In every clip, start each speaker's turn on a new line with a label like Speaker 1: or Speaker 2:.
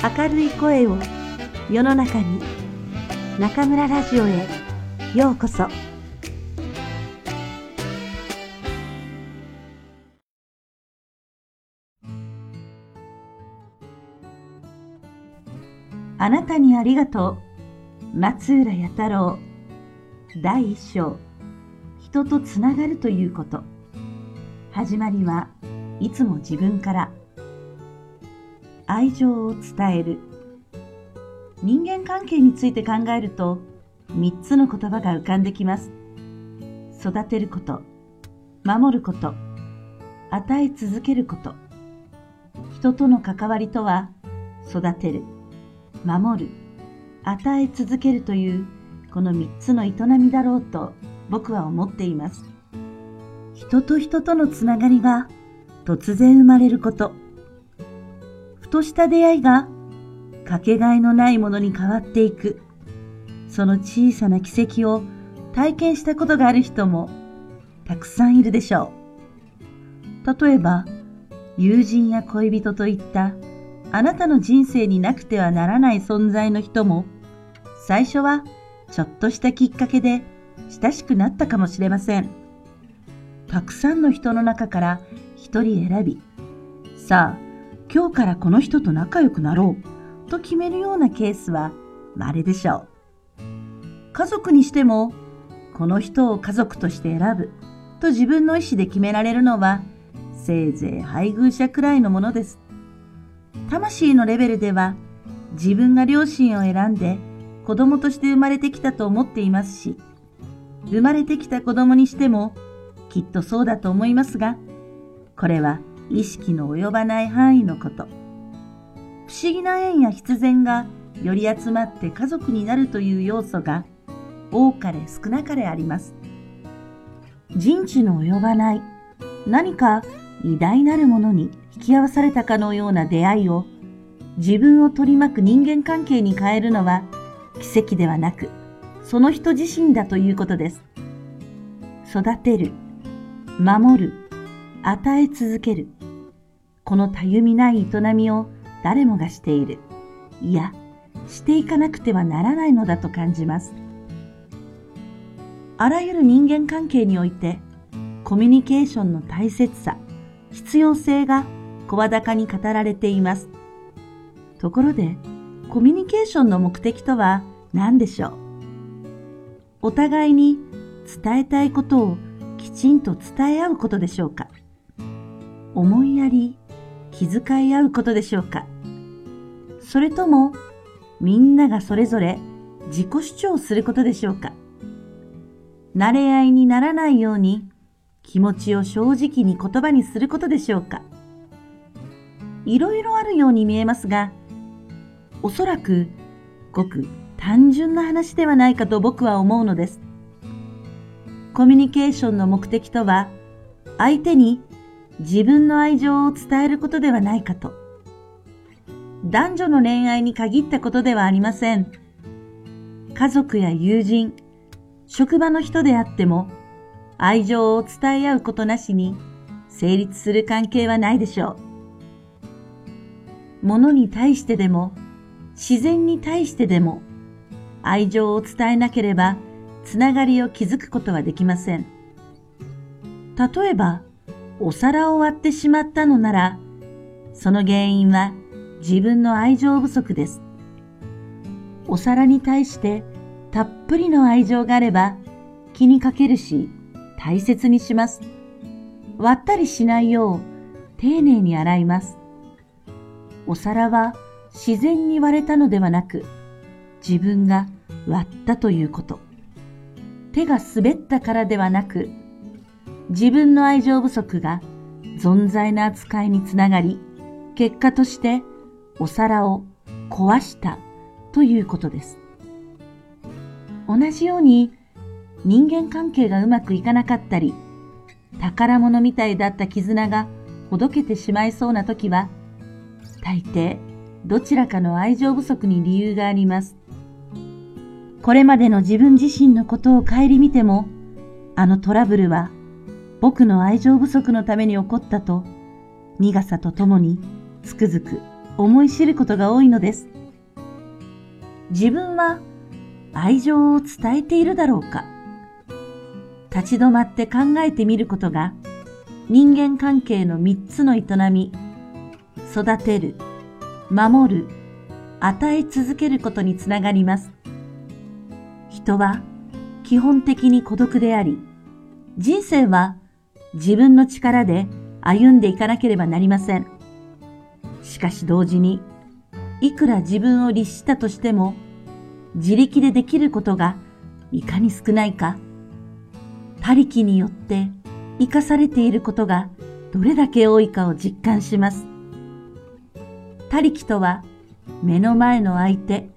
Speaker 1: 明るい声を世の中に中村ラジオへようこそ。あなたにありがとう。松浦弥太郎。第一章。人とつながるということ。始まりはいつも自分から。愛情を伝える。人間関係について考えると3つの言葉が浮かんできます。育てること守ること与え続けること。人との関わりとは育てる守る与え続けるというこの3つの営みだろうと僕は思っています。人と人とのつながりが突然生まれること。ふとした出会いがかけがえのないものに変わっていく。その小さな奇跡を体験したことがある人もたくさんいるでしょう。例えば友人や恋人といったあなたの人生になくてはならない存在の人も最初はちょっとしたきっかけで親しくなったかもしれません。たくさんの人の中から一人選びさあ今日からこの人と仲良くなろうと決めるようなケースは稀でしょう。家族にしても、この人を家族として選ぶと自分の意思で決められるのは、せいぜい配偶者くらいのものです。魂のレベルでは、自分が両親を選んで子供として生まれてきたと思っていますし、生まれてきた子供にしても、きっとそうだと思いますが、これは意識の及ばない範囲のこと。不思議な縁や必然がより集まって家族になるという要素が多かれ少なかれあります。人知の及ばない何か偉大なるものに引き合わされたかのような出会いを自分を取り巻く人間関係に変えるのは奇跡ではなくその人自身だということです。育てる、守る、与え続ける。このたゆみない営みを誰もがしている。いや、していかなくてはならないのだと感じます。あらゆる人間関係において、コミュニケーションの大切さ、必要性が声高に語られています。ところで、コミュニケーションの目的とは何でしょう？お互いに伝えたいことをきちんと伝え合うことでしょうか？思いやり、気遣い合うことでしょうか。それとも、みんながそれぞれ自己主張することでしょうか。慣れ合いにならないように気持ちを正直に言葉にすることでしょうか。いろいろあるように見えますが、おそらくごく単純な話ではないかと僕は思うのです。コミュニケーションの目的とは、相手に自分の愛情を伝えることではないかと。男女の恋愛に限ったことではありません。家族や友人、職場の人であっても、愛情を伝え合うことなしに成立する関係はないでしょう。物に対してでも、自然に対してでも、愛情を伝えなければ、つながりを築くことはできません。例えば、お皿を割ってしまったのなら、その原因は自分の愛情不足です。お皿に対してたっぷりの愛情があれば気にかけるし大切にします。割ったりしないよう丁寧に洗います。お皿は自然に割れたのではなく自分が割ったということ。手が滑ったからではなく自分の愛情不足が存在な扱いにつながり、結果としてお皿を壊したということです。同じように人間関係がうまくいかなかったり、宝物みたいだった絆がほどけてしまいそうな時は、大抵どちらかの愛情不足に理由があります。これまでの自分自身のことを顧みても、あのトラブルは僕の愛情不足のために起こったと苦さとともにつくづく思い知ることが多いのです。自分は愛情を伝えているだろうか立ち止まって考えてみることが人間関係の三つの営み、育てる、守る、与え続けることにつながります。人は基本的に孤独であり、人生は自分の力で歩んでいかなければなりません。しかし同時に、いくら自分を律したとしても、自力でできることがいかに少ないか、他力によって生かされていることがどれだけ多いかを実感します。他力とは目の前の相手、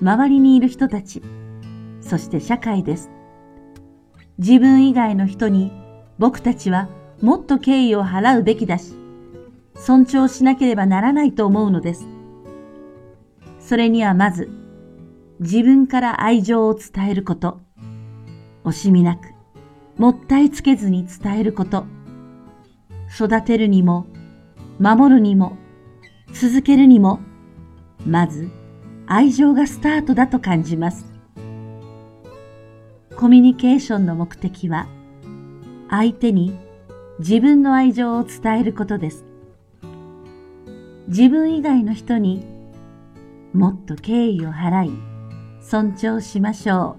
Speaker 1: 周りにいる人たち、そして社会です。自分以外の人に僕たちはもっと敬意を払うべきだし、尊重しなければならないと思うのです。それにはまず、自分から愛情を伝えること、惜しみなく、もったいつけずに伝えること。育てるにも、守るにも、続けるにも、まず愛情がスタートだと感じます。コミュニケーションの目的は、相手に自分の愛情を伝えることです。自分以外の人にもっと敬意を払い、尊重しましょ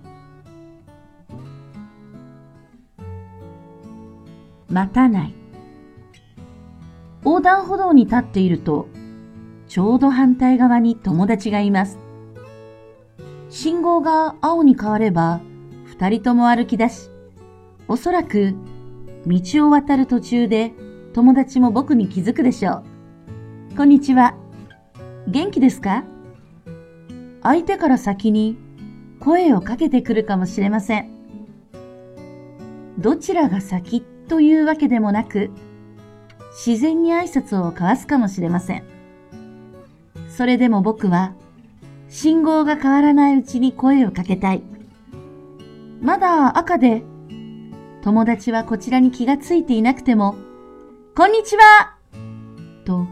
Speaker 1: う。待たない。横断歩道に立っていると、ちょうど反対側に友達がいます。信号が青に変われば、二人とも歩き出し、おそらく道を渡る途中で友達も僕に気づくでしょう。こんにちは。元気ですか？相手から先に声をかけてくるかもしれません。どちらが先というわけでもなく、自然に挨拶を交わすかもしれません。それでも僕は、信号が変わらないうちに声をかけたい。まだ赤で、友達はこちらに気がついていなくても、こんにちはと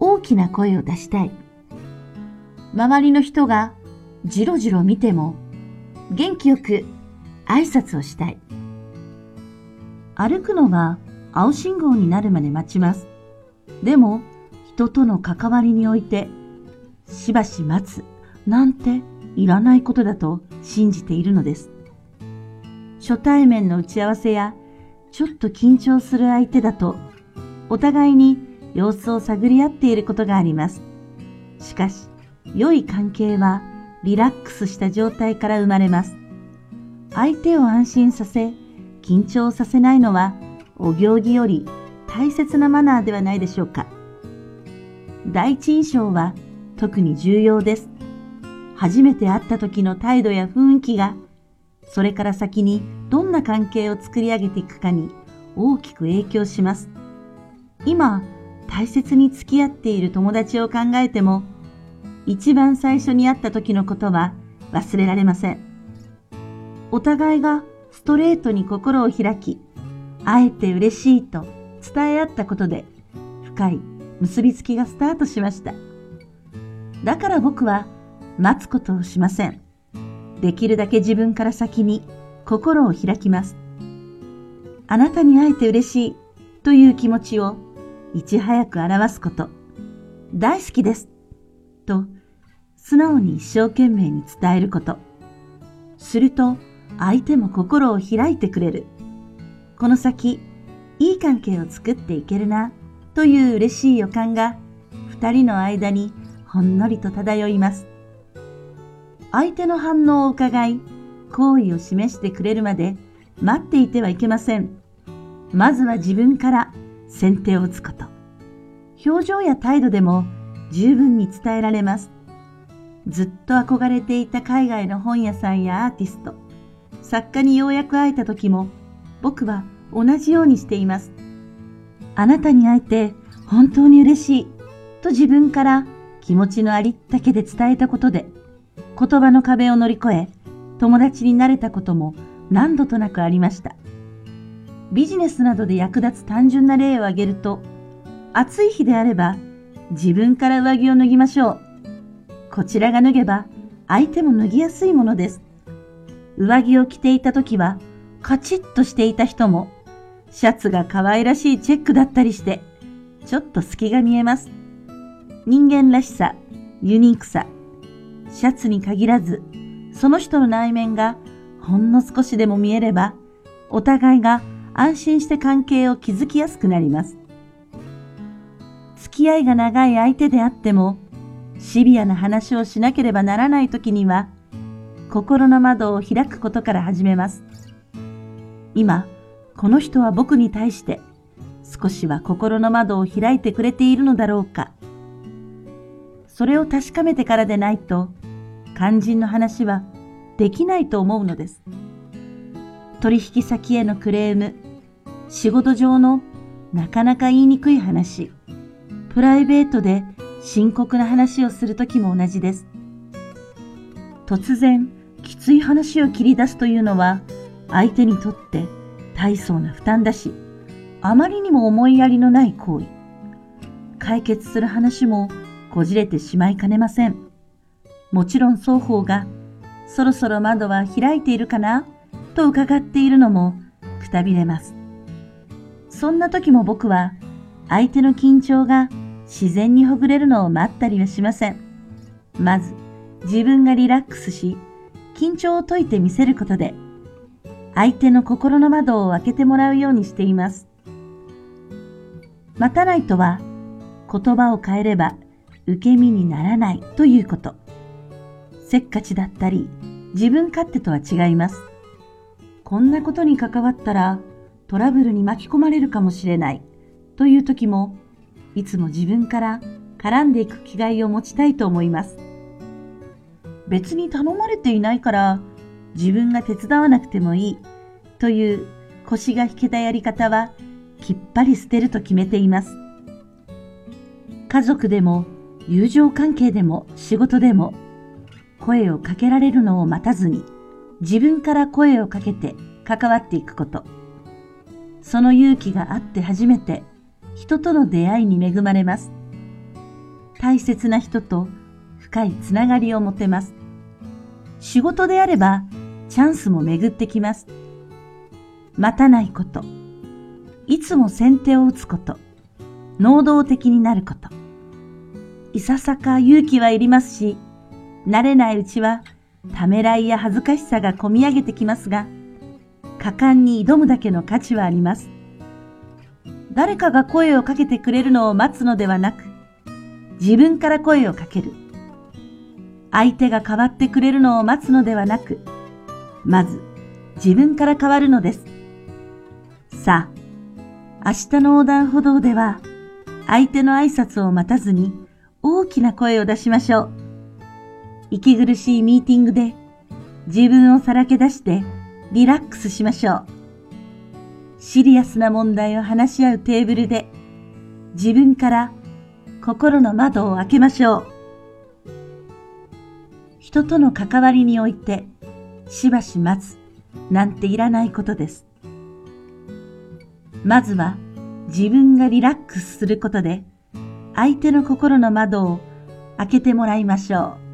Speaker 1: 大きな声を出したい。周りの人がじろじろ見ても元気よく挨拶をしたい。歩くのが青信号になるまで待ちます。でも、人との関わりにおいて、しばし待つなんていらないことだと信じているのです。初対面の打ち合わせや、ちょっと緊張する相手だと、お互いに様子を探り合っていることがあります。しかし、良い関係はリラックスした状態から生まれます。相手を安心させ、緊張させないのはお行儀より大切なマナーではないでしょうか。第一印象は特に重要です。初めて会った時の態度や雰囲気が、それから先にどんな関係を作り上げていくかに大きく影響します。今、大切に付き合っている友達を考えても、一番最初に会った時のことは忘れられません。お互いがストレートに心を開き、会えて嬉しいと伝え合ったことで、深い結びつきがスタートしました。だから僕は待つことをしません。できるだけ自分から先に心を開きます。あなたに会えて嬉しいという気持ちをいち早く表すこと。大好きです。と素直に一生懸命に伝えること。すると相手も心を開いてくれる。この先、いい関係を作っていけるな、という嬉しい予感が、二人の間にほんのりと漂います。相手の反応を伺い、好意を示してくれるまで待っていてはいけません。まずは自分から先手を打つこと。表情や態度でも十分に伝えられます。ずっと憧れていた海外の本屋さんやアーティスト、作家にようやく会えた時も、僕は同じようにしています。あなたに会えて本当に嬉しいと自分から気持ちのありったけで伝えたことで、言葉の壁を乗り越え、友達になれたことも何度となくありました。ビジネスなどで役立つ単純な例を挙げると、暑い日であれば、自分から上着を脱ぎましょう。こちらが脱げば相手も脱ぎやすいものです。上着を着ていた時はカチッとしていた人もシャツが可愛らしいチェックだったりしてちょっと隙が見えます。人間らしさ、ユニークさ、シャツに限らずその人の内面がほんの少しでも見えればお互いが安心して関係を築きやすくなります。付き合いが長い相手であっても、シビアな話をしなければならない時には、心の窓を開くことから始めます。今、この人は僕に対して少しは心の窓を開いてくれているのだろうか。それを確かめてからでないと、肝心の話はできないと思うのです。取引先へのクレーム、仕事上のなかなか言いにくい話、プライベートで深刻な話をするときも同じです。突然、きつい話を切り出すというのは、相手にとって大層な負担だし、あまりにも思いやりのない行為。解決する話もこじれてしまいかねません。もちろん双方が、そろそろ窓は開いているかなと伺っているのもくたびれます。そんな時も僕は相手の緊張が自然にほぐれるのを待ったりはしません。まず自分がリラックスし緊張を解いてみせることで相手の心の窓を開けてもらうようにしています。待たないとは言葉を変えれば受け身にならないということ。せっかちだったり自分勝手とは違います。こんなことに関わったらトラブルに巻き込まれるかもしれないという時も、いつも自分から絡んでいく気概を持ちたいと思います。別に頼まれていないから自分が手伝わなくてもいいという腰が引けたやり方はきっぱり捨てると決めています。家族でも友情関係でも仕事でも声をかけられるのを待たずに自分から声をかけて関わっていくこと。その勇気があって初めて人との出会いに恵まれます。大切な人と深いつながりを持てます。仕事であればチャンスも巡ってきます。待たないこと。いつも先手を打つこと。能動的になること。いささか勇気はいりますし、慣れないうちはためらいや恥ずかしさがこみ上げてきますが、果敢に挑むだけの価値はあります。誰かが声をかけてくれるのを待つのではなく、自分から声をかける。相手が変わってくれるのを待つのではなく、まず自分から変わるのです。さあ、明日の横断歩道では、相手の挨拶を待たずに大きな声を出しましょう。息苦しいミーティングで自分をさらけ出してリラックスしましょう。シリアスな問題を話し合うテーブルで自分から心の窓を開けましょう。人との関わりにおいてしばし待つなんていらないことです。まずは自分がリラックスすることで相手の心の窓を開けてもらいましょう。